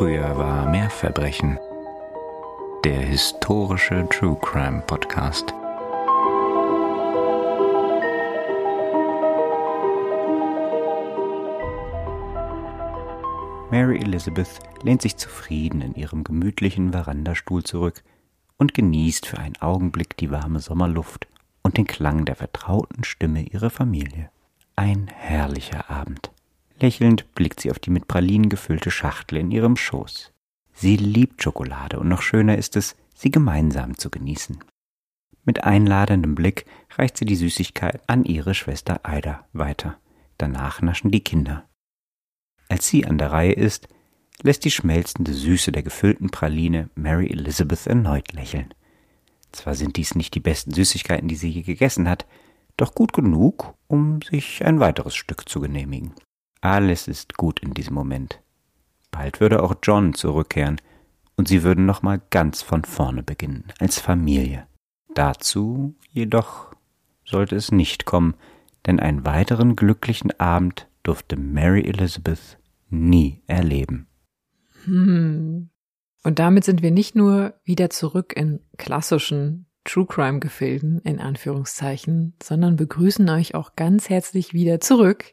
Früher war mehr Verbrechen. Der historische True Crime Podcast. Mary Elizabeth lehnt sich zufrieden in ihrem gemütlichen Verandastuhl zurück und genießt für einen Augenblick die warme Sommerluft und den Klang der vertrauten Stimme ihrer Familie. Ein herrlicher Abend. Lächelnd blickt sie auf die mit Pralinen gefüllte Schachtel in ihrem Schoß. Sie liebt Schokolade und noch schöner ist es, sie gemeinsam zu genießen. Mit einladendem Blick reicht sie die Süßigkeit an ihre Schwester Ida weiter. Danach naschen die Kinder. Als sie an der Reihe ist, lässt die schmelzende Süße der gefüllten Praline Mary Elizabeth erneut lächeln. Zwar sind dies nicht die besten Süßigkeiten, die sie je gegessen hat, doch gut genug, um sich ein weiteres Stück zu genehmigen. Alles ist gut in diesem Moment. Bald würde auch John zurückkehren, und sie würden nochmal ganz von vorne beginnen, als Familie. Dazu jedoch sollte es nicht kommen, denn einen weiteren glücklichen Abend durfte Mary Elizabeth nie erleben. Hm. Und damit sind wir nicht nur wieder zurück in klassischen True Crime Gefilden, in Anführungszeichen, sondern begrüßen euch auch ganz herzlich wieder zurück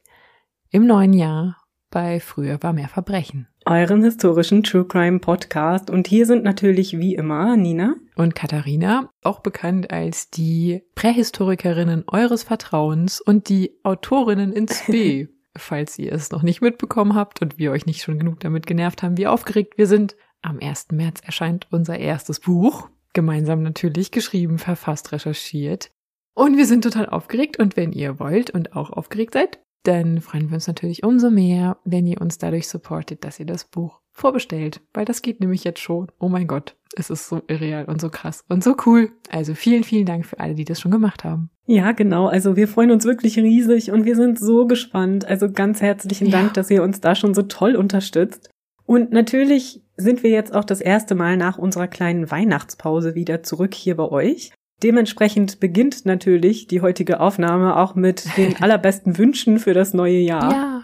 im neuen Jahr bei Früher war mehr Verbrechen. Euren historischen True Crime Podcast. Und hier sind natürlich wie immer Nina und Katharina, auch bekannt als die Prähistorikerinnen eures Vertrauens und die Autorinnen ins B. falls ihr es noch nicht mitbekommen habt und wir euch nicht schon genug damit genervt haben, wie aufgeregt wir sind. Am 1. März erscheint unser erstes Buch. Gemeinsam natürlich geschrieben, verfasst, recherchiert. Und wir sind total aufgeregt und wenn ihr wollt und auch aufgeregt seid, dann freuen wir uns natürlich umso mehr, wenn ihr uns dadurch supportet, dass ihr das Buch vorbestellt, weil das geht nämlich jetzt schon. Oh mein Gott, es ist so irreal und so krass und so cool. Also vielen, vielen Dank für alle, die das schon gemacht haben. Ja, genau. Also wir freuen uns wirklich riesig und wir sind so gespannt. Also ganz herzlichen Dank, dass ihr uns da schon so toll unterstützt. Und natürlich sind wir jetzt auch das erste Mal nach unserer kleinen Weihnachtspause wieder zurück hier bei euch. Dementsprechend beginnt natürlich die heutige Aufnahme auch mit den allerbesten Wünschen für das neue Jahr. Ja.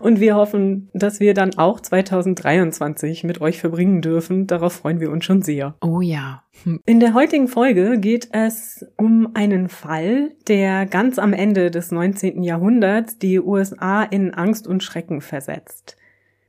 Und wir hoffen, dass wir dann auch 2023 mit euch verbringen dürfen. Darauf freuen wir uns schon sehr. Oh ja. Hm. In der heutigen Folge geht es um einen Fall, der ganz am Ende des 19. Jahrhunderts die USA in Angst und Schrecken versetzt.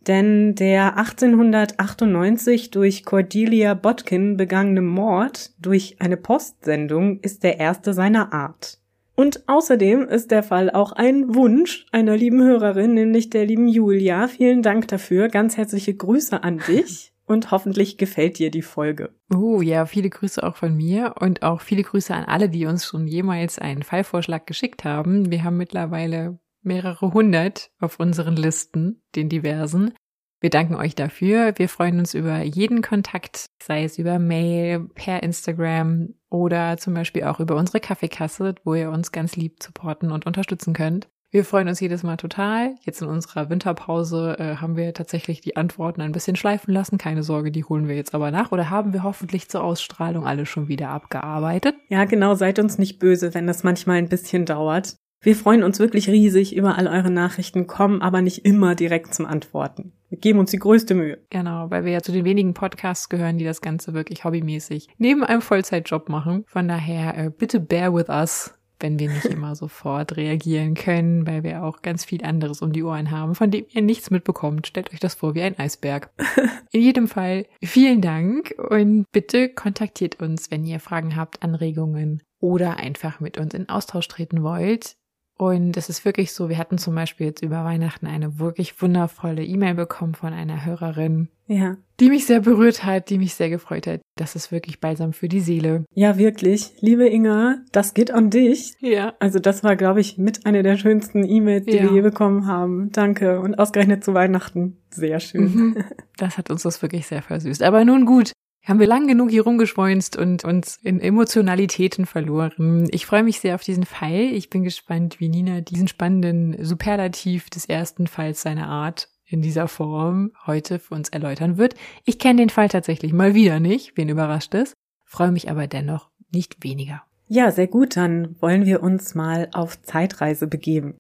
Denn der 1898 durch Cordelia Botkin begangene Mord durch eine Postsendung ist der erste seiner Art. Und außerdem ist der Fall auch ein Wunsch einer lieben Hörerin, nämlich der lieben Julia. Vielen Dank dafür. Ganz herzliche Grüße an dich. Und hoffentlich gefällt dir die Folge. Oh ja, viele Grüße auch von mir und auch viele Grüße an alle, die uns schon jemals einen Fallvorschlag geschickt haben. Wir haben mittlerweile mehrere hundert auf unseren Listen, den diversen. Wir danken euch dafür. Wir freuen uns über jeden Kontakt, sei es über Mail, per Instagram oder zum Beispiel auch über unsere Kaffeekasse, wo ihr uns ganz lieb supporten und unterstützen könnt. Wir freuen uns jedes Mal total. Jetzt in unserer Winterpause äh, haben wir tatsächlich die Antworten ein bisschen schleifen lassen. Keine Sorge, die holen wir jetzt aber nach. Oder haben wir hoffentlich zur Ausstrahlung alle schon wieder abgearbeitet? Ja, genau. Seid uns nicht böse, wenn das manchmal ein bisschen dauert. Wir freuen uns wirklich riesig über all eure Nachrichten, kommen aber nicht immer direkt zum Antworten. Wir geben uns die größte Mühe. Genau, weil wir ja zu den wenigen Podcasts gehören, die das Ganze wirklich hobbymäßig neben einem Vollzeitjob machen. Von daher äh, bitte bear with us, wenn wir nicht immer sofort reagieren können, weil wir auch ganz viel anderes um die Ohren haben, von dem ihr nichts mitbekommt. Stellt euch das vor wie ein Eisberg. In jedem Fall vielen Dank und bitte kontaktiert uns, wenn ihr Fragen habt, Anregungen oder einfach mit uns in Austausch treten wollt. Und es ist wirklich so, wir hatten zum Beispiel jetzt über Weihnachten eine wirklich wundervolle E-Mail bekommen von einer Hörerin. Ja. Die mich sehr berührt hat, die mich sehr gefreut hat. Das ist wirklich balsam für die Seele. Ja, wirklich. Liebe Inga, das geht an dich. Ja. Also das war, glaube ich, mit einer der schönsten E-Mails, die ja. wir je bekommen haben. Danke. Und ausgerechnet zu Weihnachten. Sehr schön. Mhm. Das hat uns das wirklich sehr versüßt. Aber nun gut, haben wir lang genug hier rumgeschweunzt und uns in Emotionalitäten verloren. Ich freue mich sehr auf diesen Fall. Ich bin gespannt, wie Nina diesen spannenden Superlativ des ersten Falls seiner Art in dieser Form heute für uns erläutern wird. Ich kenne den Fall tatsächlich mal wieder nicht, wen überrascht es, freue mich aber dennoch nicht weniger. Ja, sehr gut, dann wollen wir uns mal auf Zeitreise begeben.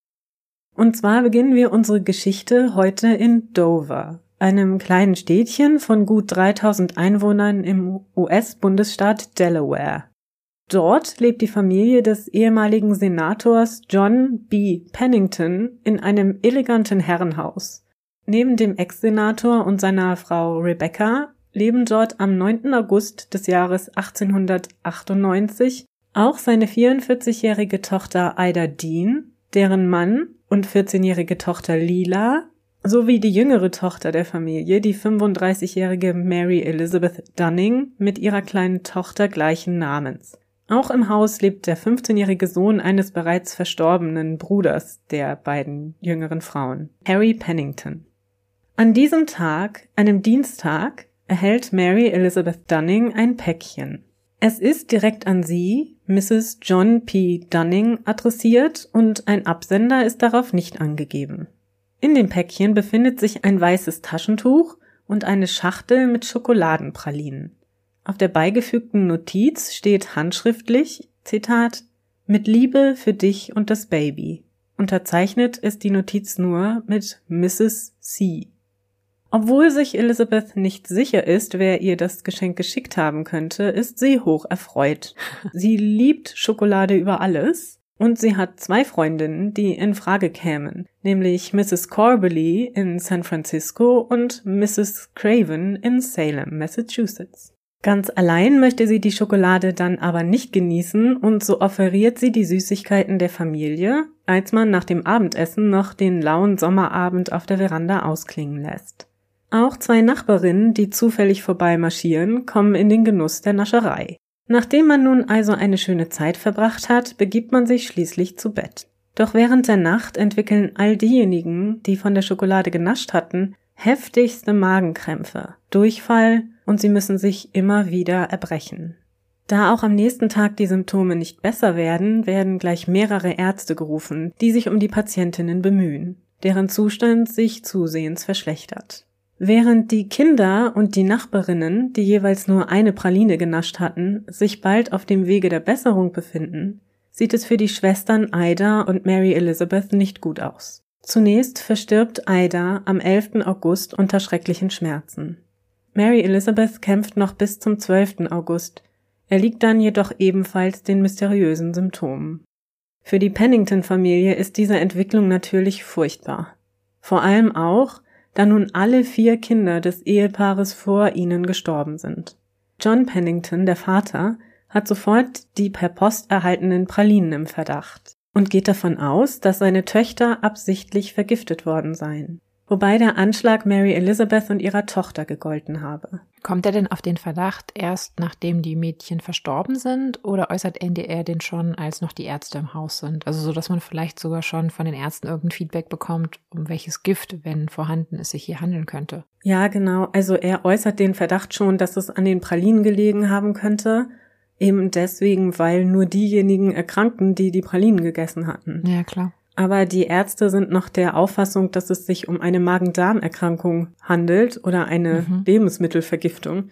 Und zwar beginnen wir unsere Geschichte heute in Dover. Einem kleinen Städtchen von gut 3000 Einwohnern im US-Bundesstaat Delaware. Dort lebt die Familie des ehemaligen Senators John B. Pennington in einem eleganten Herrenhaus. Neben dem Ex-Senator und seiner Frau Rebecca leben dort am 9. August des Jahres 1898 auch seine 44-jährige Tochter Ida Dean, deren Mann und 14-jährige Tochter Lila sowie die jüngere Tochter der Familie, die 35-jährige Mary Elizabeth Dunning mit ihrer kleinen Tochter gleichen Namens. Auch im Haus lebt der 15-jährige Sohn eines bereits verstorbenen Bruders der beiden jüngeren Frauen, Harry Pennington. An diesem Tag, einem Dienstag, erhält Mary Elizabeth Dunning ein Päckchen. Es ist direkt an sie, Mrs. John P. Dunning, adressiert und ein Absender ist darauf nicht angegeben. In dem Päckchen befindet sich ein weißes Taschentuch und eine Schachtel mit Schokoladenpralinen. Auf der beigefügten Notiz steht handschriftlich, Zitat, mit Liebe für dich und das Baby. Unterzeichnet ist die Notiz nur mit Mrs. C. Obwohl sich Elizabeth nicht sicher ist, wer ihr das Geschenk geschickt haben könnte, ist sie hoch erfreut. Sie liebt Schokolade über alles und sie hat zwei Freundinnen, die in Frage kämen, nämlich Mrs. Corbally in San Francisco und Mrs. Craven in Salem, Massachusetts. Ganz allein möchte sie die Schokolade dann aber nicht genießen und so offeriert sie die Süßigkeiten der Familie, als man nach dem Abendessen noch den lauen Sommerabend auf der Veranda ausklingen lässt. Auch zwei Nachbarinnen, die zufällig vorbeimarschieren, kommen in den Genuss der Nascherei. Nachdem man nun also eine schöne Zeit verbracht hat, begibt man sich schließlich zu Bett. Doch während der Nacht entwickeln all diejenigen, die von der Schokolade genascht hatten, heftigste Magenkrämpfe, Durchfall und sie müssen sich immer wieder erbrechen. Da auch am nächsten Tag die Symptome nicht besser werden, werden gleich mehrere Ärzte gerufen, die sich um die Patientinnen bemühen, deren Zustand sich zusehends verschlechtert. Während die Kinder und die Nachbarinnen, die jeweils nur eine Praline genascht hatten, sich bald auf dem Wege der Besserung befinden, sieht es für die Schwestern Ida und Mary Elizabeth nicht gut aus. Zunächst verstirbt Ida am 11. August unter schrecklichen Schmerzen. Mary Elizabeth kämpft noch bis zum 12. August, erliegt dann jedoch ebenfalls den mysteriösen Symptomen. Für die Pennington-Familie ist diese Entwicklung natürlich furchtbar. Vor allem auch, da nun alle vier Kinder des Ehepaares vor ihnen gestorben sind. John Pennington, der Vater, hat sofort die per Post erhaltenen Pralinen im Verdacht und geht davon aus, dass seine Töchter absichtlich vergiftet worden seien wobei der Anschlag Mary Elizabeth und ihrer Tochter gegolten habe. Kommt er denn auf den Verdacht erst nachdem die Mädchen verstorben sind oder äußert NDR den schon, als noch die Ärzte im Haus sind? Also so, dass man vielleicht sogar schon von den Ärzten irgendein Feedback bekommt, um welches Gift, wenn vorhanden, es sich hier handeln könnte. Ja, genau. Also er äußert den Verdacht schon, dass es an den Pralinen gelegen haben könnte. Eben deswegen, weil nur diejenigen erkrankten, die die Pralinen gegessen hatten. Ja, klar. Aber die Ärzte sind noch der Auffassung, dass es sich um eine Magen-Darm-Erkrankung handelt oder eine mhm. Lebensmittelvergiftung.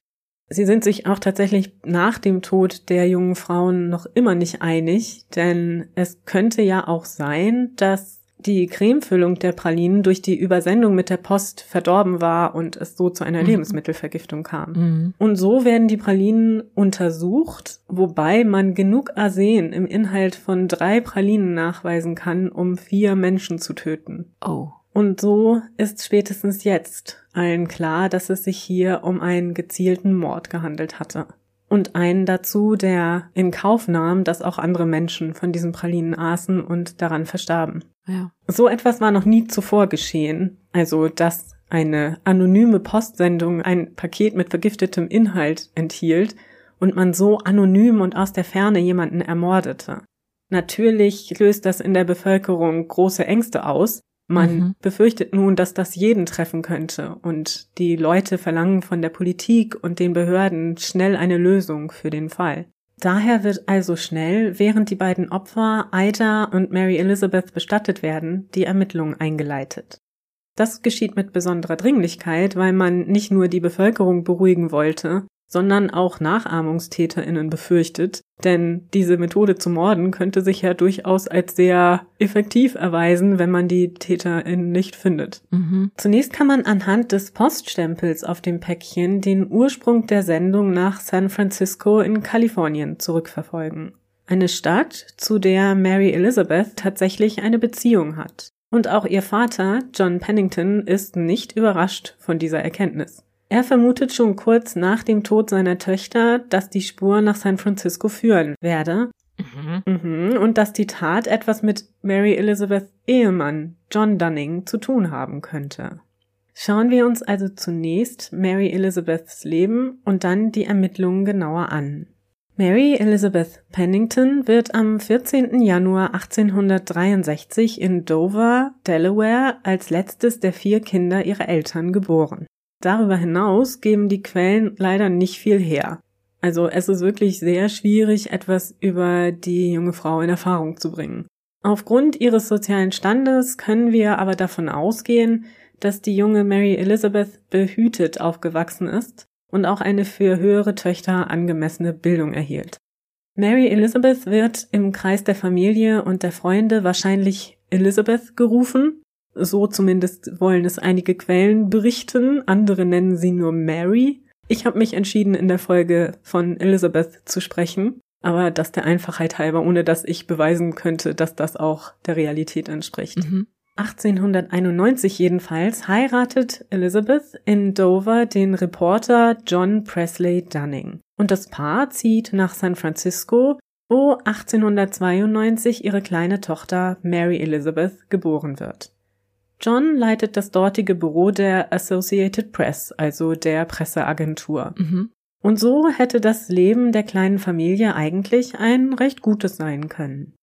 Sie sind sich auch tatsächlich nach dem Tod der jungen Frauen noch immer nicht einig, denn es könnte ja auch sein, dass die Cremefüllung der Pralinen durch die Übersendung mit der Post verdorben war und es so zu einer mhm. Lebensmittelvergiftung kam. Mhm. Und so werden die Pralinen untersucht, wobei man genug Arsen im Inhalt von drei Pralinen nachweisen kann, um vier Menschen zu töten. Oh. Und so ist spätestens jetzt allen klar, dass es sich hier um einen gezielten Mord gehandelt hatte und einen dazu, der in Kauf nahm, dass auch andere Menschen von diesen Pralinen aßen und daran verstarben. Ja. So etwas war noch nie zuvor geschehen. Also, dass eine anonyme Postsendung ein Paket mit vergiftetem Inhalt enthielt und man so anonym und aus der Ferne jemanden ermordete. Natürlich löst das in der Bevölkerung große Ängste aus, man mhm. befürchtet nun, dass das jeden treffen könnte und die Leute verlangen von der Politik und den Behörden schnell eine Lösung für den Fall. Daher wird also schnell, während die beiden Opfer Ida und Mary Elizabeth bestattet werden, die Ermittlung eingeleitet. Das geschieht mit besonderer Dringlichkeit, weil man nicht nur die Bevölkerung beruhigen wollte, sondern auch Nachahmungstäterinnen befürchtet, denn diese Methode zu morden könnte sich ja durchaus als sehr effektiv erweisen, wenn man die Täterin nicht findet. Mhm. Zunächst kann man anhand des Poststempels auf dem Päckchen den Ursprung der Sendung nach San Francisco in Kalifornien zurückverfolgen. Eine Stadt, zu der Mary Elizabeth tatsächlich eine Beziehung hat. Und auch ihr Vater, John Pennington, ist nicht überrascht von dieser Erkenntnis. Er vermutet schon kurz nach dem Tod seiner Töchter, dass die Spur nach San Francisco führen werde. Mhm. Mhm, und dass die Tat etwas mit Mary Elizabeths Ehemann, John Dunning, zu tun haben könnte. Schauen wir uns also zunächst Mary Elizabeths Leben und dann die Ermittlungen genauer an. Mary Elizabeth Pennington wird am 14. Januar 1863 in Dover, Delaware, als letztes der vier Kinder ihrer Eltern geboren. Darüber hinaus geben die Quellen leider nicht viel her. Also es ist wirklich sehr schwierig, etwas über die junge Frau in Erfahrung zu bringen. Aufgrund ihres sozialen Standes können wir aber davon ausgehen, dass die junge Mary Elizabeth behütet aufgewachsen ist und auch eine für höhere Töchter angemessene Bildung erhielt. Mary Elizabeth wird im Kreis der Familie und der Freunde wahrscheinlich Elizabeth gerufen, so zumindest wollen es einige Quellen berichten, andere nennen sie nur Mary. Ich habe mich entschieden, in der Folge von Elizabeth zu sprechen, aber das der Einfachheit halber, ohne dass ich beweisen könnte, dass das auch der Realität entspricht. Mhm. 1891 jedenfalls heiratet Elizabeth in Dover den Reporter John Presley Dunning. Und das Paar zieht nach San Francisco, wo 1892 ihre kleine Tochter Mary Elizabeth geboren wird. John leitet das dortige Büro der Associated Press, also der Presseagentur. Mhm. Und so hätte das Leben der kleinen Familie eigentlich ein recht gutes sein können.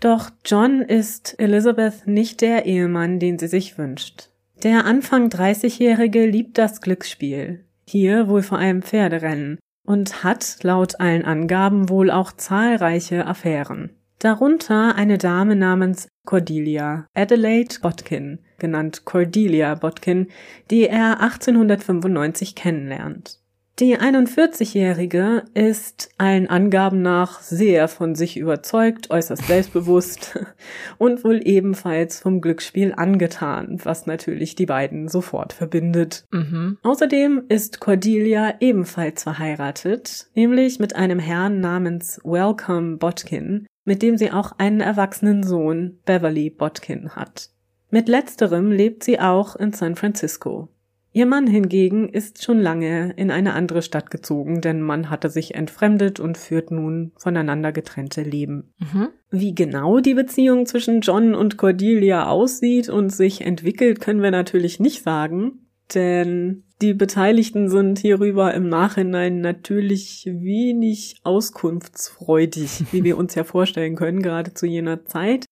Doch John ist Elizabeth nicht der Ehemann, den sie sich wünscht. Der Anfang 30-Jährige liebt das Glücksspiel, hier wohl vor allem Pferderennen, und hat laut allen Angaben wohl auch zahlreiche Affären. Darunter eine Dame namens Cordelia, Adelaide Botkin, genannt Cordelia Botkin, die er 1895 kennenlernt. Die 41-Jährige ist allen Angaben nach sehr von sich überzeugt, äußerst selbstbewusst und wohl ebenfalls vom Glücksspiel angetan, was natürlich die beiden sofort verbindet. Mhm. Außerdem ist Cordelia ebenfalls verheiratet, nämlich mit einem Herrn namens Welcome Botkin, mit dem sie auch einen erwachsenen Sohn, Beverly Botkin, hat. Mit letzterem lebt sie auch in San Francisco. Ihr Mann hingegen ist schon lange in eine andere Stadt gezogen, denn man hatte sich entfremdet und führt nun voneinander getrennte Leben. Mhm. Wie genau die Beziehung zwischen John und Cordelia aussieht und sich entwickelt, können wir natürlich nicht sagen, denn die Beteiligten sind hierüber im Nachhinein natürlich wenig auskunftsfreudig, wie wir uns ja vorstellen können, gerade zu jener Zeit.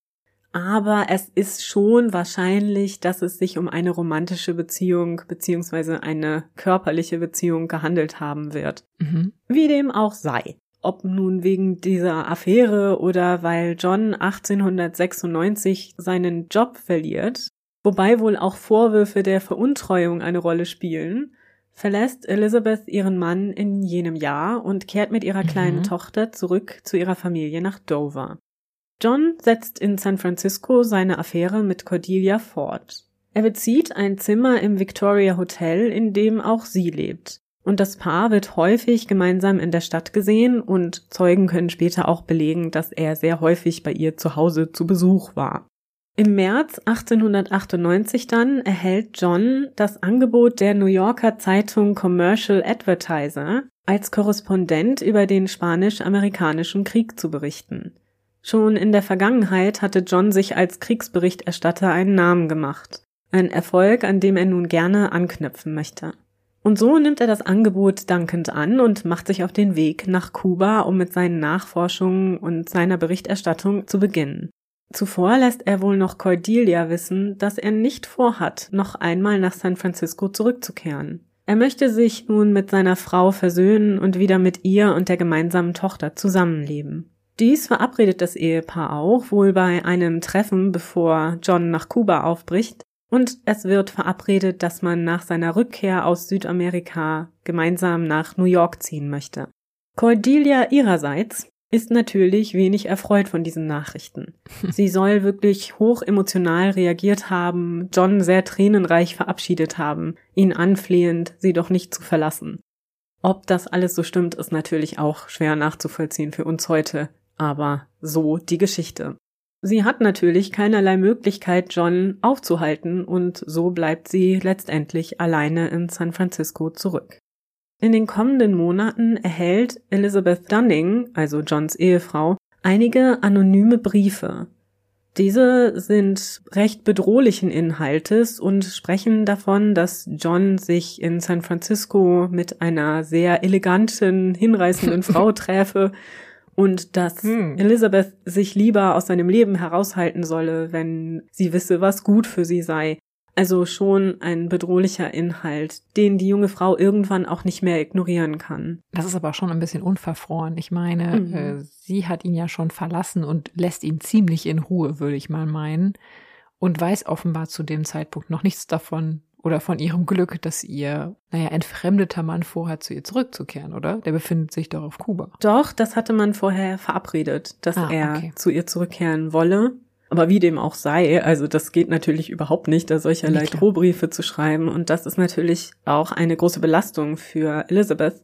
Aber es ist schon wahrscheinlich, dass es sich um eine romantische Beziehung beziehungsweise eine körperliche Beziehung gehandelt haben wird. Mhm. Wie dem auch sei. Ob nun wegen dieser Affäre oder weil John 1896 seinen Job verliert, wobei wohl auch Vorwürfe der Veruntreuung eine Rolle spielen, verlässt Elizabeth ihren Mann in jenem Jahr und kehrt mit ihrer kleinen Mhm. Tochter zurück zu ihrer Familie nach Dover. John setzt in San Francisco seine Affäre mit Cordelia fort. Er bezieht ein Zimmer im Victoria Hotel, in dem auch sie lebt. Und das Paar wird häufig gemeinsam in der Stadt gesehen und Zeugen können später auch belegen, dass er sehr häufig bei ihr zu Hause zu Besuch war. Im März 1898 dann erhält John das Angebot der New Yorker Zeitung Commercial Advertiser, als Korrespondent über den spanisch-amerikanischen Krieg zu berichten. Schon in der Vergangenheit hatte John sich als Kriegsberichterstatter einen Namen gemacht. Ein Erfolg, an dem er nun gerne anknüpfen möchte. Und so nimmt er das Angebot dankend an und macht sich auf den Weg nach Kuba, um mit seinen Nachforschungen und seiner Berichterstattung zu beginnen. Zuvor lässt er wohl noch Cordelia wissen, dass er nicht vorhat, noch einmal nach San Francisco zurückzukehren. Er möchte sich nun mit seiner Frau versöhnen und wieder mit ihr und der gemeinsamen Tochter zusammenleben. Dies verabredet das Ehepaar auch wohl bei einem Treffen, bevor John nach Kuba aufbricht, und es wird verabredet, dass man nach seiner Rückkehr aus Südamerika gemeinsam nach New York ziehen möchte. Cordelia ihrerseits ist natürlich wenig erfreut von diesen Nachrichten. Sie soll wirklich hoch emotional reagiert haben, John sehr tränenreich verabschiedet haben, ihn anflehend, sie doch nicht zu verlassen. Ob das alles so stimmt, ist natürlich auch schwer nachzuvollziehen für uns heute, aber so die Geschichte. Sie hat natürlich keinerlei Möglichkeit, John aufzuhalten, und so bleibt sie letztendlich alleine in San Francisco zurück. In den kommenden Monaten erhält Elizabeth Dunning, also Johns Ehefrau, einige anonyme Briefe. Diese sind recht bedrohlichen Inhaltes und sprechen davon, dass John sich in San Francisco mit einer sehr eleganten, hinreißenden Frau träfe und dass hm. Elizabeth sich lieber aus seinem Leben heraushalten solle, wenn sie wisse, was gut für sie sei. Also schon ein bedrohlicher Inhalt, den die junge Frau irgendwann auch nicht mehr ignorieren kann. Das ist aber schon ein bisschen unverfroren. Ich meine, mhm. äh, sie hat ihn ja schon verlassen und lässt ihn ziemlich in Ruhe, würde ich mal meinen. Und weiß offenbar zu dem Zeitpunkt noch nichts davon oder von ihrem Glück, dass ihr, naja, entfremdeter Mann vorhat, zu ihr zurückzukehren, oder? Der befindet sich doch auf Kuba. Doch, das hatte man vorher verabredet, dass ah, er okay. zu ihr zurückkehren wolle. Aber wie dem auch sei, also das geht natürlich überhaupt nicht, da solcherlei Drohbriefe zu schreiben. Und das ist natürlich auch eine große Belastung für Elizabeth,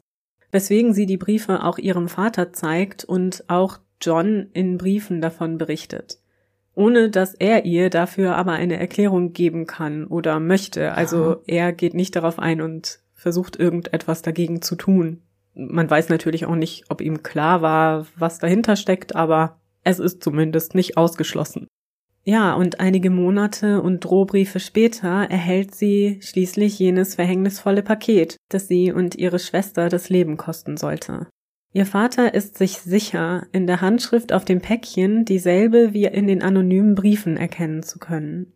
weswegen sie die Briefe auch ihrem Vater zeigt und auch John in Briefen davon berichtet. Ohne dass er ihr dafür aber eine Erklärung geben kann oder möchte. Also er geht nicht darauf ein und versucht irgendetwas dagegen zu tun. Man weiß natürlich auch nicht, ob ihm klar war, was dahinter steckt, aber es ist zumindest nicht ausgeschlossen. Ja, und einige Monate und Drohbriefe später erhält sie schließlich jenes verhängnisvolle Paket, das sie und ihre Schwester das Leben kosten sollte. Ihr Vater ist sich sicher, in der Handschrift auf dem Päckchen dieselbe wie in den anonymen Briefen erkennen zu können.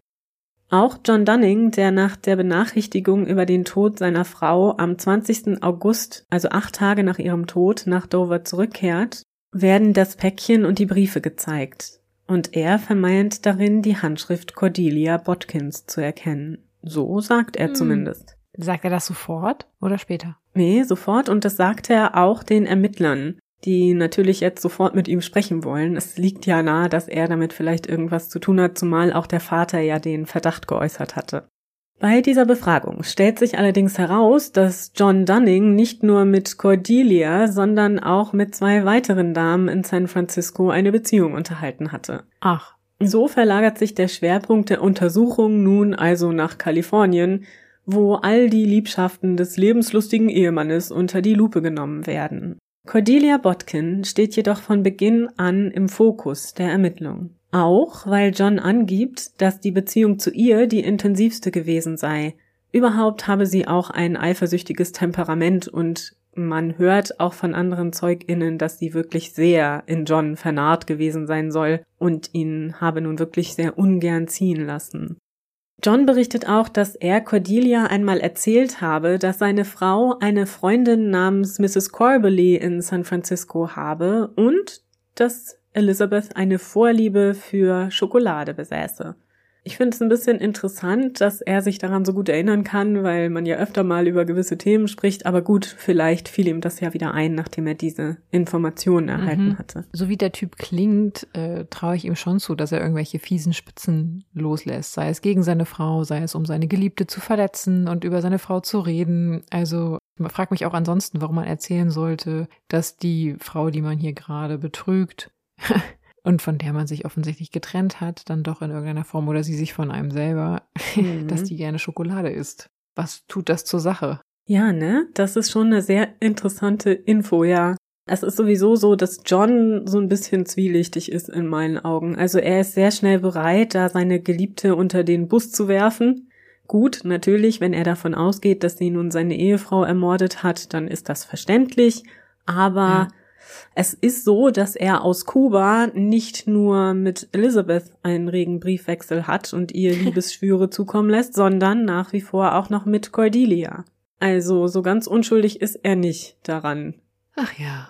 Auch John Dunning, der nach der Benachrichtigung über den Tod seiner Frau am 20. August, also acht Tage nach ihrem Tod, nach Dover zurückkehrt, werden das Päckchen und die Briefe gezeigt und er vermeint darin die Handschrift Cordelia Botkins zu erkennen. So sagt er hm. zumindest. Sagt er das sofort oder später? Nee, sofort und das sagt er auch den Ermittlern, die natürlich jetzt sofort mit ihm sprechen wollen. Es liegt ja nahe, dass er damit vielleicht irgendwas zu tun hat, zumal auch der Vater ja den Verdacht geäußert hatte. Bei dieser Befragung stellt sich allerdings heraus, dass John Dunning nicht nur mit Cordelia, sondern auch mit zwei weiteren Damen in San Francisco eine Beziehung unterhalten hatte. Ach. So verlagert sich der Schwerpunkt der Untersuchung nun also nach Kalifornien, wo all die Liebschaften des lebenslustigen Ehemannes unter die Lupe genommen werden. Cordelia Botkin steht jedoch von Beginn an im Fokus der Ermittlung. Auch weil John angibt, dass die Beziehung zu ihr die intensivste gewesen sei. Überhaupt habe sie auch ein eifersüchtiges Temperament und man hört auch von anderen ZeugInnen, dass sie wirklich sehr in John vernarrt gewesen sein soll und ihn habe nun wirklich sehr ungern ziehen lassen. John berichtet auch, dass er Cordelia einmal erzählt habe, dass seine Frau eine Freundin namens Mrs. Corbely in San Francisco habe und dass Elizabeth eine Vorliebe für Schokolade besäße. Ich finde es ein bisschen interessant, dass er sich daran so gut erinnern kann, weil man ja öfter mal über gewisse Themen spricht, aber gut, vielleicht fiel ihm das ja wieder ein, nachdem er diese Informationen erhalten mhm. hatte. So wie der Typ klingt, äh, traue ich ihm schon zu, dass er irgendwelche fiesen Spitzen loslässt, sei es gegen seine Frau, sei es um seine Geliebte zu verletzen und über seine Frau zu reden. Also ich frage mich auch ansonsten, warum man erzählen sollte, dass die Frau, die man hier gerade betrügt, und von der man sich offensichtlich getrennt hat, dann doch in irgendeiner Form oder sie sich von einem selber, mhm. dass die gerne Schokolade isst. Was tut das zur Sache? Ja, ne? Das ist schon eine sehr interessante Info, ja. Es ist sowieso so, dass John so ein bisschen zwielichtig ist in meinen Augen. Also er ist sehr schnell bereit, da seine Geliebte unter den Bus zu werfen. Gut, natürlich, wenn er davon ausgeht, dass sie nun seine Ehefrau ermordet hat, dann ist das verständlich. Aber ja. Es ist so, dass er aus Kuba nicht nur mit Elizabeth einen regen Briefwechsel hat und ihr Liebesschwüre zukommen lässt, sondern nach wie vor auch noch mit Cordelia. Also so ganz unschuldig ist er nicht daran. Ach ja.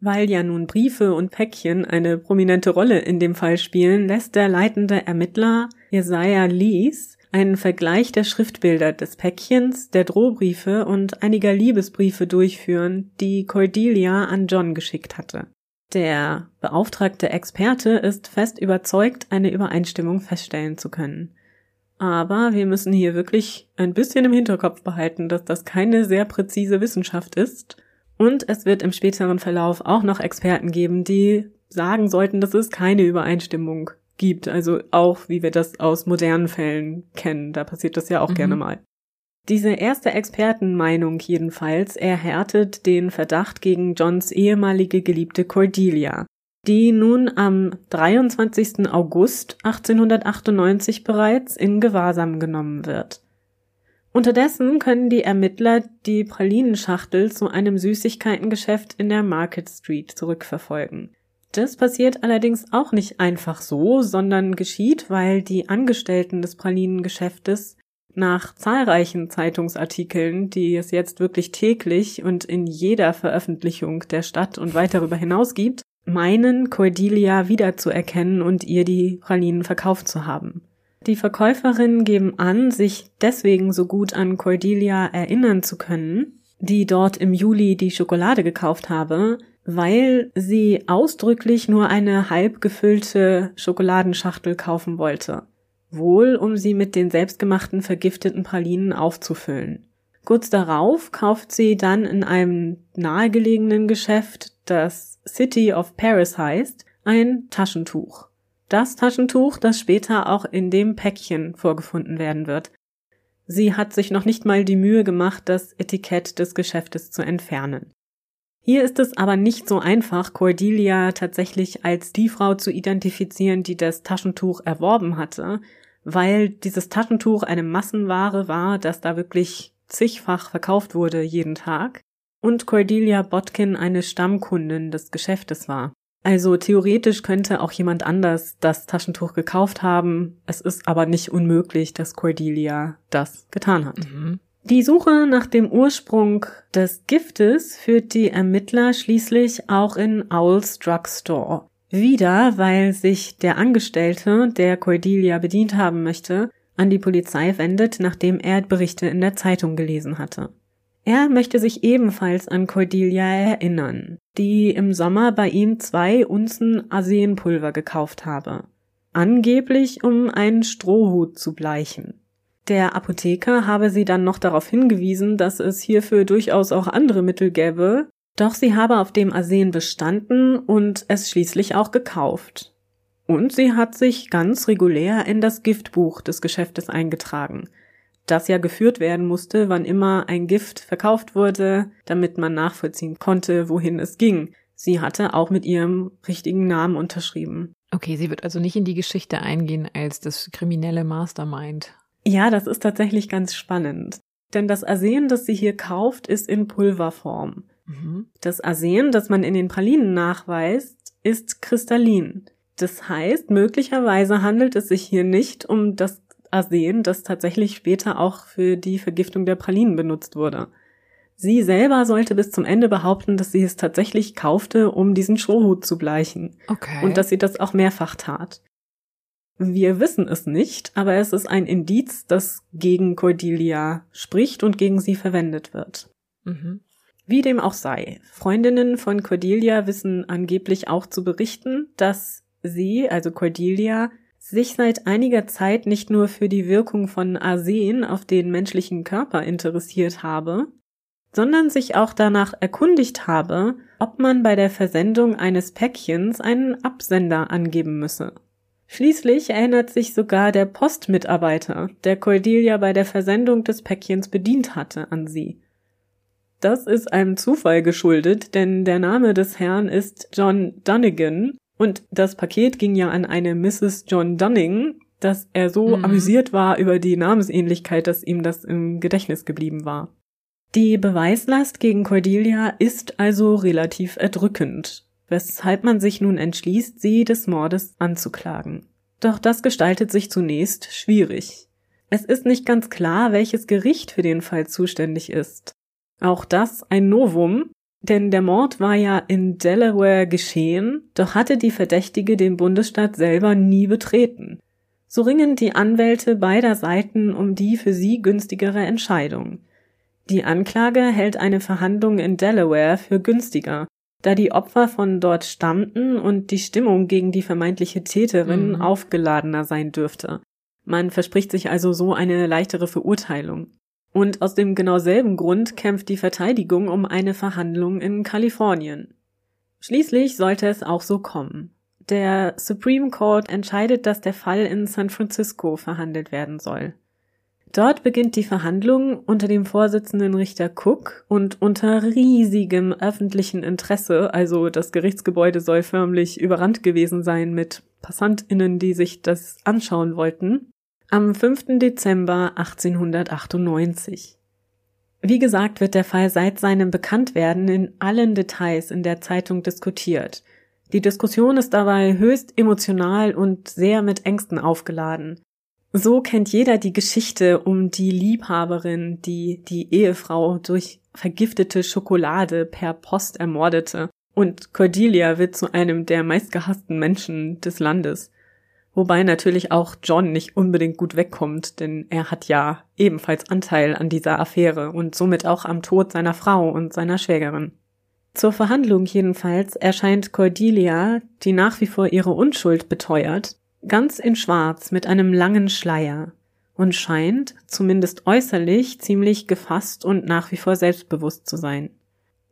Weil ja nun Briefe und Päckchen eine prominente Rolle in dem Fall spielen, lässt der leitende Ermittler Jesaja Lees einen Vergleich der Schriftbilder des Päckchens, der Drohbriefe und einiger Liebesbriefe durchführen, die Cordelia an John geschickt hatte. Der beauftragte Experte ist fest überzeugt, eine Übereinstimmung feststellen zu können. Aber wir müssen hier wirklich ein bisschen im Hinterkopf behalten, dass das keine sehr präzise Wissenschaft ist. Und es wird im späteren Verlauf auch noch Experten geben, die sagen sollten, dass es keine Übereinstimmung gibt. Also auch, wie wir das aus modernen Fällen kennen. Da passiert das ja auch mhm. gerne mal. Diese erste Expertenmeinung jedenfalls erhärtet den Verdacht gegen Johns ehemalige Geliebte Cordelia, die nun am 23. August 1898 bereits in Gewahrsam genommen wird. Unterdessen können die Ermittler die Pralinenschachtel zu einem Süßigkeitengeschäft in der Market Street zurückverfolgen. Das passiert allerdings auch nicht einfach so, sondern geschieht, weil die Angestellten des Pralinengeschäftes nach zahlreichen Zeitungsartikeln, die es jetzt wirklich täglich und in jeder Veröffentlichung der Stadt und weit darüber hinaus gibt, meinen, Cordelia wiederzuerkennen und ihr die Pralinen verkauft zu haben. Die Verkäuferinnen geben an, sich deswegen so gut an Cordelia erinnern zu können, die dort im Juli die Schokolade gekauft habe, weil sie ausdrücklich nur eine halb gefüllte Schokoladenschachtel kaufen wollte wohl um sie mit den selbstgemachten vergifteten Pralinen aufzufüllen. Kurz darauf kauft sie dann in einem nahegelegenen Geschäft, das City of Paris heißt, ein Taschentuch. Das Taschentuch, das später auch in dem Päckchen vorgefunden werden wird. Sie hat sich noch nicht mal die Mühe gemacht, das Etikett des Geschäftes zu entfernen. Hier ist es aber nicht so einfach, Cordelia tatsächlich als die Frau zu identifizieren, die das Taschentuch erworben hatte, weil dieses Taschentuch eine Massenware war, das da wirklich zigfach verkauft wurde jeden Tag und Cordelia Botkin eine Stammkundin des Geschäftes war. Also theoretisch könnte auch jemand anders das Taschentuch gekauft haben. Es ist aber nicht unmöglich, dass Cordelia das getan hat. Mhm. Die Suche nach dem Ursprung des Giftes führt die Ermittler schließlich auch in Owl's Drugstore. Wieder, weil sich der Angestellte, der Cordelia bedient haben möchte, an die Polizei wendet, nachdem er Berichte in der Zeitung gelesen hatte. Er möchte sich ebenfalls an Cordelia erinnern, die im Sommer bei ihm zwei Unzen Arsenpulver gekauft habe. Angeblich, um einen Strohhut zu bleichen. Der Apotheker habe sie dann noch darauf hingewiesen, dass es hierfür durchaus auch andere Mittel gäbe, doch sie habe auf dem Arsen bestanden und es schließlich auch gekauft. Und sie hat sich ganz regulär in das Giftbuch des Geschäftes eingetragen, das ja geführt werden musste, wann immer ein Gift verkauft wurde, damit man nachvollziehen konnte, wohin es ging. Sie hatte auch mit ihrem richtigen Namen unterschrieben. Okay, sie wird also nicht in die Geschichte eingehen als das kriminelle Mastermind. Ja, das ist tatsächlich ganz spannend. Denn das Arsen, das sie hier kauft, ist in Pulverform. Mhm. Das Arsen, das man in den Pralinen nachweist, ist kristallin. Das heißt, möglicherweise handelt es sich hier nicht um das Arsen, das tatsächlich später auch für die Vergiftung der Pralinen benutzt wurde. Sie selber sollte bis zum Ende behaupten, dass sie es tatsächlich kaufte, um diesen Strohhut zu bleichen. Okay. Und dass sie das auch mehrfach tat. Wir wissen es nicht, aber es ist ein Indiz, das gegen Cordelia spricht und gegen sie verwendet wird. Mhm. Wie dem auch sei, Freundinnen von Cordelia wissen angeblich auch zu berichten, dass sie, also Cordelia, sich seit einiger Zeit nicht nur für die Wirkung von Arsen auf den menschlichen Körper interessiert habe, sondern sich auch danach erkundigt habe, ob man bei der Versendung eines Päckchens einen Absender angeben müsse. Schließlich erinnert sich sogar der Postmitarbeiter, der Cordelia bei der Versendung des Päckchens bedient hatte, an sie. Das ist einem Zufall geschuldet, denn der Name des Herrn ist John Dunnigan und das Paket ging ja an eine Mrs. John Dunning, dass er so mhm. amüsiert war über die Namensähnlichkeit, dass ihm das im Gedächtnis geblieben war. Die Beweislast gegen Cordelia ist also relativ erdrückend, weshalb man sich nun entschließt, sie des Mordes anzuklagen. Doch das gestaltet sich zunächst schwierig. Es ist nicht ganz klar, welches Gericht für den Fall zuständig ist. Auch das ein Novum, denn der Mord war ja in Delaware geschehen, doch hatte die Verdächtige den Bundesstaat selber nie betreten. So ringen die Anwälte beider Seiten um die für sie günstigere Entscheidung. Die Anklage hält eine Verhandlung in Delaware für günstiger, da die Opfer von dort stammten und die Stimmung gegen die vermeintliche Täterin mhm. aufgeladener sein dürfte. Man verspricht sich also so eine leichtere Verurteilung. Und aus dem genau selben Grund kämpft die Verteidigung um eine Verhandlung in Kalifornien. Schließlich sollte es auch so kommen. Der Supreme Court entscheidet, dass der Fall in San Francisco verhandelt werden soll. Dort beginnt die Verhandlung unter dem Vorsitzenden Richter Cook und unter riesigem öffentlichen Interesse, also das Gerichtsgebäude soll förmlich überrannt gewesen sein mit Passantinnen, die sich das anschauen wollten, am 5. Dezember 1898. Wie gesagt, wird der Fall seit seinem Bekanntwerden in allen Details in der Zeitung diskutiert. Die Diskussion ist dabei höchst emotional und sehr mit Ängsten aufgeladen. So kennt jeder die Geschichte um die Liebhaberin, die die Ehefrau durch vergiftete Schokolade per Post ermordete. Und Cordelia wird zu einem der meistgehassten Menschen des Landes. Wobei natürlich auch John nicht unbedingt gut wegkommt, denn er hat ja ebenfalls Anteil an dieser Affäre und somit auch am Tod seiner Frau und seiner Schwägerin. Zur Verhandlung jedenfalls erscheint Cordelia, die nach wie vor ihre Unschuld beteuert, ganz in Schwarz mit einem langen Schleier und scheint, zumindest äußerlich, ziemlich gefasst und nach wie vor selbstbewusst zu sein.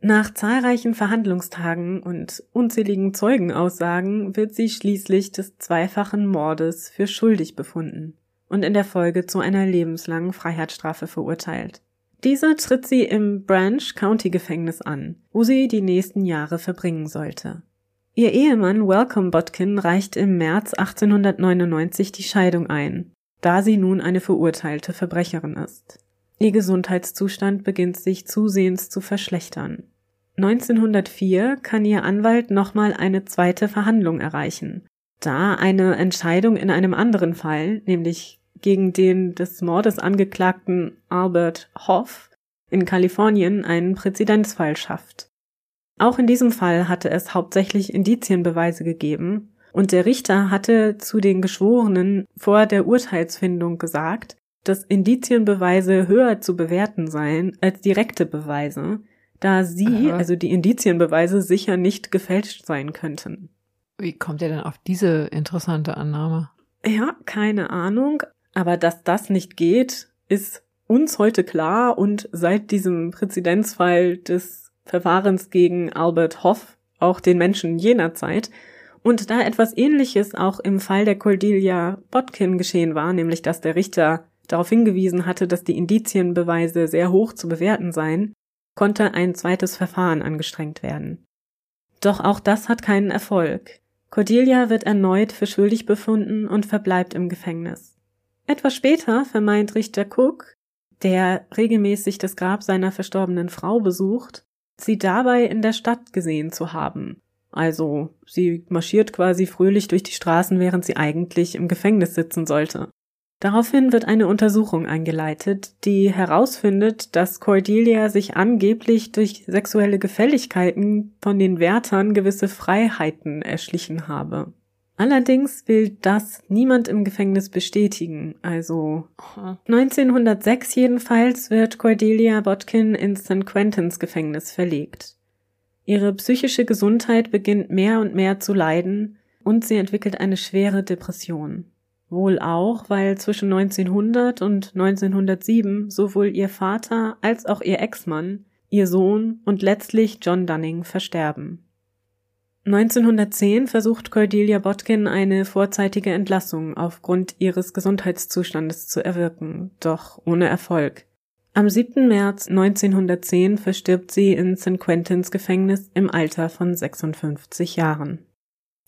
Nach zahlreichen Verhandlungstagen und unzähligen Zeugenaussagen wird sie schließlich des zweifachen Mordes für schuldig befunden und in der Folge zu einer lebenslangen Freiheitsstrafe verurteilt. Diese tritt sie im Branch County Gefängnis an, wo sie die nächsten Jahre verbringen sollte. Ihr Ehemann Welcome Botkin reicht im März 1899 die Scheidung ein, da sie nun eine verurteilte Verbrecherin ist. Ihr Gesundheitszustand beginnt sich zusehends zu verschlechtern. 1904 kann ihr Anwalt nochmal eine zweite Verhandlung erreichen, da eine Entscheidung in einem anderen Fall, nämlich gegen den des Mordes angeklagten Albert Hoff in Kalifornien einen Präzedenzfall schafft. Auch in diesem Fall hatte es hauptsächlich Indizienbeweise gegeben, und der Richter hatte zu den Geschworenen vor der Urteilsfindung gesagt, dass Indizienbeweise höher zu bewerten seien als direkte Beweise, da sie, Aha. also die Indizienbeweise, sicher nicht gefälscht sein könnten. Wie kommt er denn auf diese interessante Annahme? Ja, keine Ahnung, aber dass das nicht geht, ist uns heute klar und seit diesem Präzedenzfall des Verfahrens gegen Albert Hoff auch den Menschen jener Zeit und da etwas ähnliches auch im Fall der Cordelia Botkin geschehen war, nämlich dass der Richter darauf hingewiesen hatte, dass die Indizienbeweise sehr hoch zu bewerten seien, konnte ein zweites Verfahren angestrengt werden. Doch auch das hat keinen Erfolg. Cordelia wird erneut für schuldig befunden und verbleibt im Gefängnis. Etwas später vermeint Richter Cook, der regelmäßig das Grab seiner verstorbenen Frau besucht, sie dabei in der Stadt gesehen zu haben. Also sie marschiert quasi fröhlich durch die Straßen, während sie eigentlich im Gefängnis sitzen sollte. Daraufhin wird eine Untersuchung eingeleitet, die herausfindet, dass Cordelia sich angeblich durch sexuelle Gefälligkeiten von den Wärtern gewisse Freiheiten erschlichen habe. Allerdings will das niemand im Gefängnis bestätigen, also 1906 jedenfalls wird Cordelia Botkin ins St. Quentins Gefängnis verlegt. Ihre psychische Gesundheit beginnt mehr und mehr zu leiden und sie entwickelt eine schwere Depression. Wohl auch, weil zwischen 1900 und 1907 sowohl ihr Vater als auch ihr Ex-Mann, ihr Sohn und letztlich John Dunning versterben. 1910 versucht Cordelia Botkin eine vorzeitige Entlassung aufgrund ihres Gesundheitszustandes zu erwirken, doch ohne Erfolg. Am 7. März 1910 verstirbt sie in St. Quentins Gefängnis im Alter von 56 Jahren.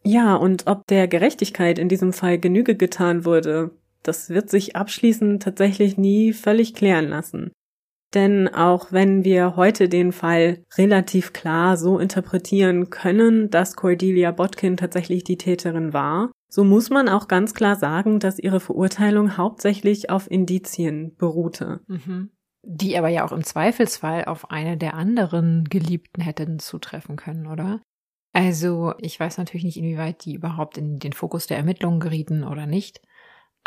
Ja, und ob der Gerechtigkeit in diesem Fall Genüge getan wurde, das wird sich abschließend tatsächlich nie völlig klären lassen. Denn auch wenn wir heute den Fall relativ klar so interpretieren können, dass Cordelia Botkin tatsächlich die Täterin war, so muss man auch ganz klar sagen, dass ihre Verurteilung hauptsächlich auf Indizien beruhte. Mhm. Die aber ja auch im Zweifelsfall auf eine der anderen Geliebten hätten zutreffen können, oder? Also ich weiß natürlich nicht, inwieweit die überhaupt in den Fokus der Ermittlungen gerieten oder nicht.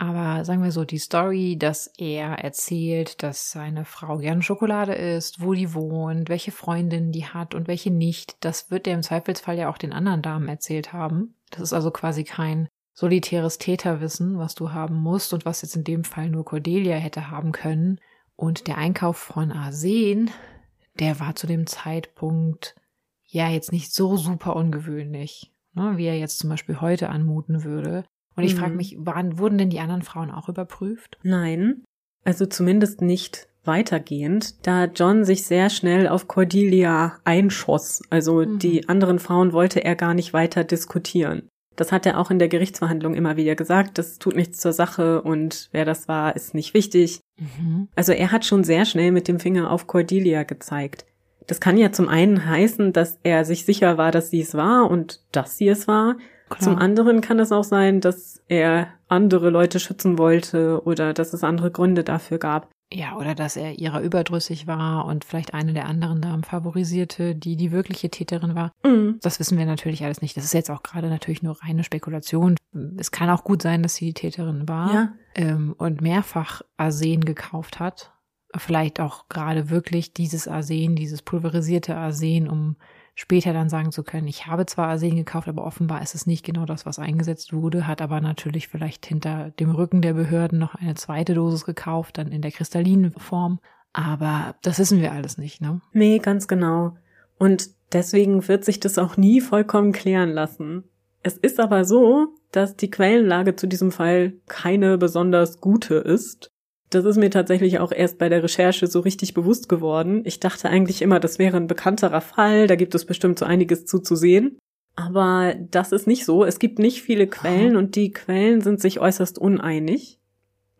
Aber sagen wir so, die Story, dass er erzählt, dass seine Frau gerne Schokolade isst, wo die wohnt, welche Freundin die hat und welche nicht, das wird er im Zweifelsfall ja auch den anderen Damen erzählt haben. Das ist also quasi kein solitäres Täterwissen, was du haben musst und was jetzt in dem Fall nur Cordelia hätte haben können. Und der Einkauf von Arsen, der war zu dem Zeitpunkt ja jetzt nicht so super ungewöhnlich, ne, wie er jetzt zum Beispiel heute anmuten würde. Und ich mhm. frage mich, waren, wurden denn die anderen Frauen auch überprüft? Nein, also zumindest nicht weitergehend, da John sich sehr schnell auf Cordelia einschoss. Also mhm. die anderen Frauen wollte er gar nicht weiter diskutieren. Das hat er auch in der Gerichtsverhandlung immer wieder gesagt. Das tut nichts zur Sache und wer das war, ist nicht wichtig. Mhm. Also er hat schon sehr schnell mit dem Finger auf Cordelia gezeigt. Das kann ja zum einen heißen, dass er sich sicher war, dass sie es war und dass sie es war. Klar. Zum anderen kann es auch sein, dass er andere Leute schützen wollte oder dass es andere Gründe dafür gab. Ja, oder dass er ihrer überdrüssig war und vielleicht eine der anderen Damen favorisierte, die die wirkliche Täterin war. Mhm. Das wissen wir natürlich alles nicht. Das ist jetzt auch gerade natürlich nur reine Spekulation. Es kann auch gut sein, dass sie die Täterin war ja. ähm, und mehrfach Arsen gekauft hat. Vielleicht auch gerade wirklich dieses Arsen, dieses pulverisierte Arsen, um später dann sagen zu können, ich habe zwar Arsen gekauft, aber offenbar ist es nicht genau das, was eingesetzt wurde, hat aber natürlich vielleicht hinter dem Rücken der Behörden noch eine zweite Dosis gekauft, dann in der kristallinen Form. Aber das wissen wir alles nicht, ne? Nee, ganz genau. Und deswegen wird sich das auch nie vollkommen klären lassen. Es ist aber so, dass die Quellenlage zu diesem Fall keine besonders gute ist. Das ist mir tatsächlich auch erst bei der Recherche so richtig bewusst geworden. Ich dachte eigentlich immer, das wäre ein bekannterer Fall, da gibt es bestimmt so einiges zuzusehen. Aber das ist nicht so. Es gibt nicht viele Quellen und die Quellen sind sich äußerst uneinig.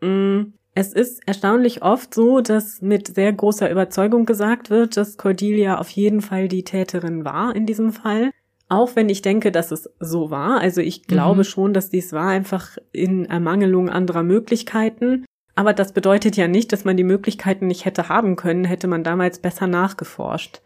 Mm, es ist erstaunlich oft so, dass mit sehr großer Überzeugung gesagt wird, dass Cordelia auf jeden Fall die Täterin war in diesem Fall. Auch wenn ich denke, dass es so war. Also ich glaube mhm. schon, dass dies war, einfach in Ermangelung anderer Möglichkeiten. Aber das bedeutet ja nicht, dass man die Möglichkeiten nicht hätte haben können, hätte man damals besser nachgeforscht.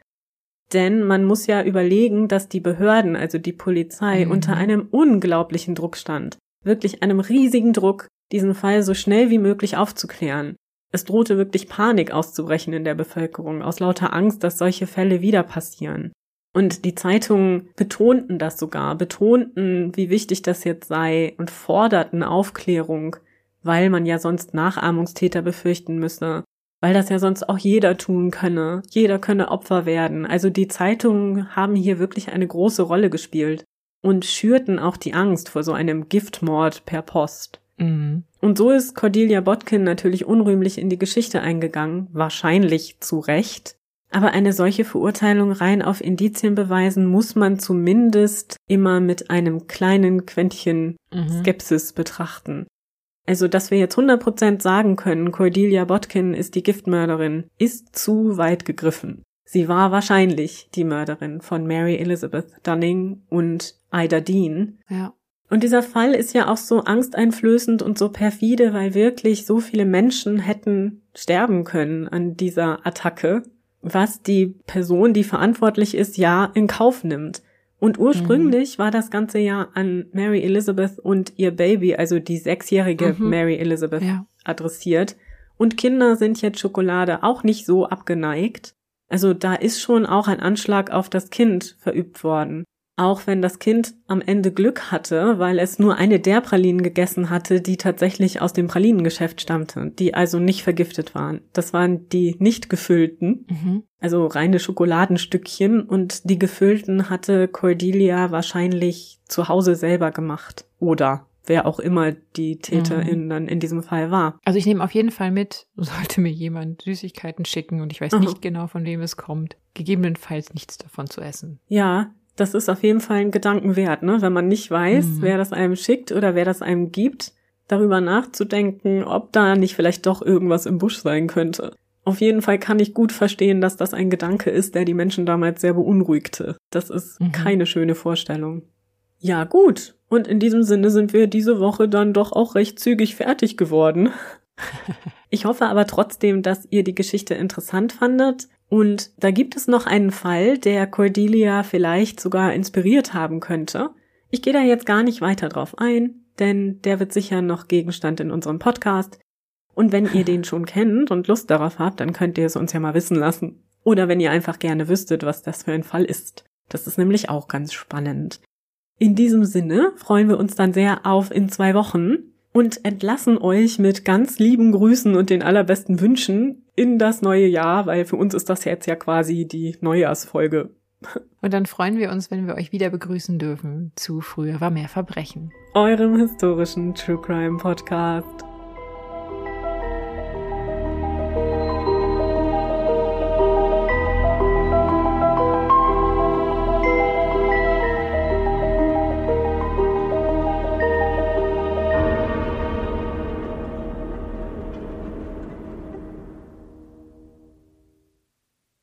Denn man muss ja überlegen, dass die Behörden, also die Polizei, mhm. unter einem unglaublichen Druck stand. Wirklich einem riesigen Druck, diesen Fall so schnell wie möglich aufzuklären. Es drohte wirklich Panik auszubrechen in der Bevölkerung, aus lauter Angst, dass solche Fälle wieder passieren. Und die Zeitungen betonten das sogar, betonten, wie wichtig das jetzt sei und forderten Aufklärung weil man ja sonst Nachahmungstäter befürchten müsse, weil das ja sonst auch jeder tun könne, jeder könne Opfer werden. Also die Zeitungen haben hier wirklich eine große Rolle gespielt und schürten auch die Angst vor so einem Giftmord per Post. Mhm. Und so ist Cordelia Botkin natürlich unrühmlich in die Geschichte eingegangen, wahrscheinlich zu Recht. Aber eine solche Verurteilung rein auf Indizien beweisen muss man zumindest immer mit einem kleinen Quäntchen mhm. Skepsis betrachten. Also, dass wir jetzt 100% sagen können, Cordelia Botkin ist die Giftmörderin, ist zu weit gegriffen. Sie war wahrscheinlich die Mörderin von Mary Elizabeth Dunning und Ida Dean. Ja. Und dieser Fall ist ja auch so angsteinflößend und so perfide, weil wirklich so viele Menschen hätten sterben können an dieser Attacke, was die Person, die verantwortlich ist, ja in Kauf nimmt. Und ursprünglich mhm. war das ganze ja an Mary Elizabeth und ihr Baby, also die sechsjährige mhm. Mary Elizabeth, ja. adressiert. Und Kinder sind jetzt Schokolade auch nicht so abgeneigt. Also da ist schon auch ein Anschlag auf das Kind verübt worden. Auch wenn das Kind am Ende Glück hatte, weil es nur eine der Pralinen gegessen hatte, die tatsächlich aus dem Pralinengeschäft stammte, die also nicht vergiftet waren. Das waren die nicht gefüllten, mhm. also reine Schokoladenstückchen und die gefüllten hatte Cordelia wahrscheinlich zu Hause selber gemacht. Oder wer auch immer die Täterin mhm. dann in diesem Fall war. Also ich nehme auf jeden Fall mit, sollte mir jemand Süßigkeiten schicken und ich weiß nicht genau, von wem es kommt, gegebenenfalls nichts davon zu essen. Ja, das ist auf jeden Fall ein Gedanken wert, ne? wenn man nicht weiß, mhm. wer das einem schickt oder wer das einem gibt, darüber nachzudenken, ob da nicht vielleicht doch irgendwas im Busch sein könnte. Auf jeden Fall kann ich gut verstehen, dass das ein Gedanke ist, der die Menschen damals sehr beunruhigte. Das ist mhm. keine schöne Vorstellung. Ja, gut. Und in diesem Sinne sind wir diese Woche dann doch auch recht zügig fertig geworden. Ich hoffe aber trotzdem, dass ihr die Geschichte interessant fandet und da gibt es noch einen Fall, der Cordelia vielleicht sogar inspiriert haben könnte. Ich gehe da jetzt gar nicht weiter drauf ein. denn der wird sicher noch Gegenstand in unserem Podcast. Und wenn ihr den schon kennt und Lust darauf habt, dann könnt ihr es uns ja mal wissen lassen. Oder wenn ihr einfach gerne wüsstet, was das für ein Fall ist. Das ist nämlich auch ganz spannend. In diesem Sinne freuen wir uns dann sehr auf in zwei Wochen und entlassen euch mit ganz lieben Grüßen und den allerbesten Wünschen in das neue Jahr, weil für uns ist das jetzt ja quasi die Neujahrsfolge. Und dann freuen wir uns, wenn wir euch wieder begrüßen dürfen zu Früher war mehr Verbrechen. Eurem historischen True Crime Podcast.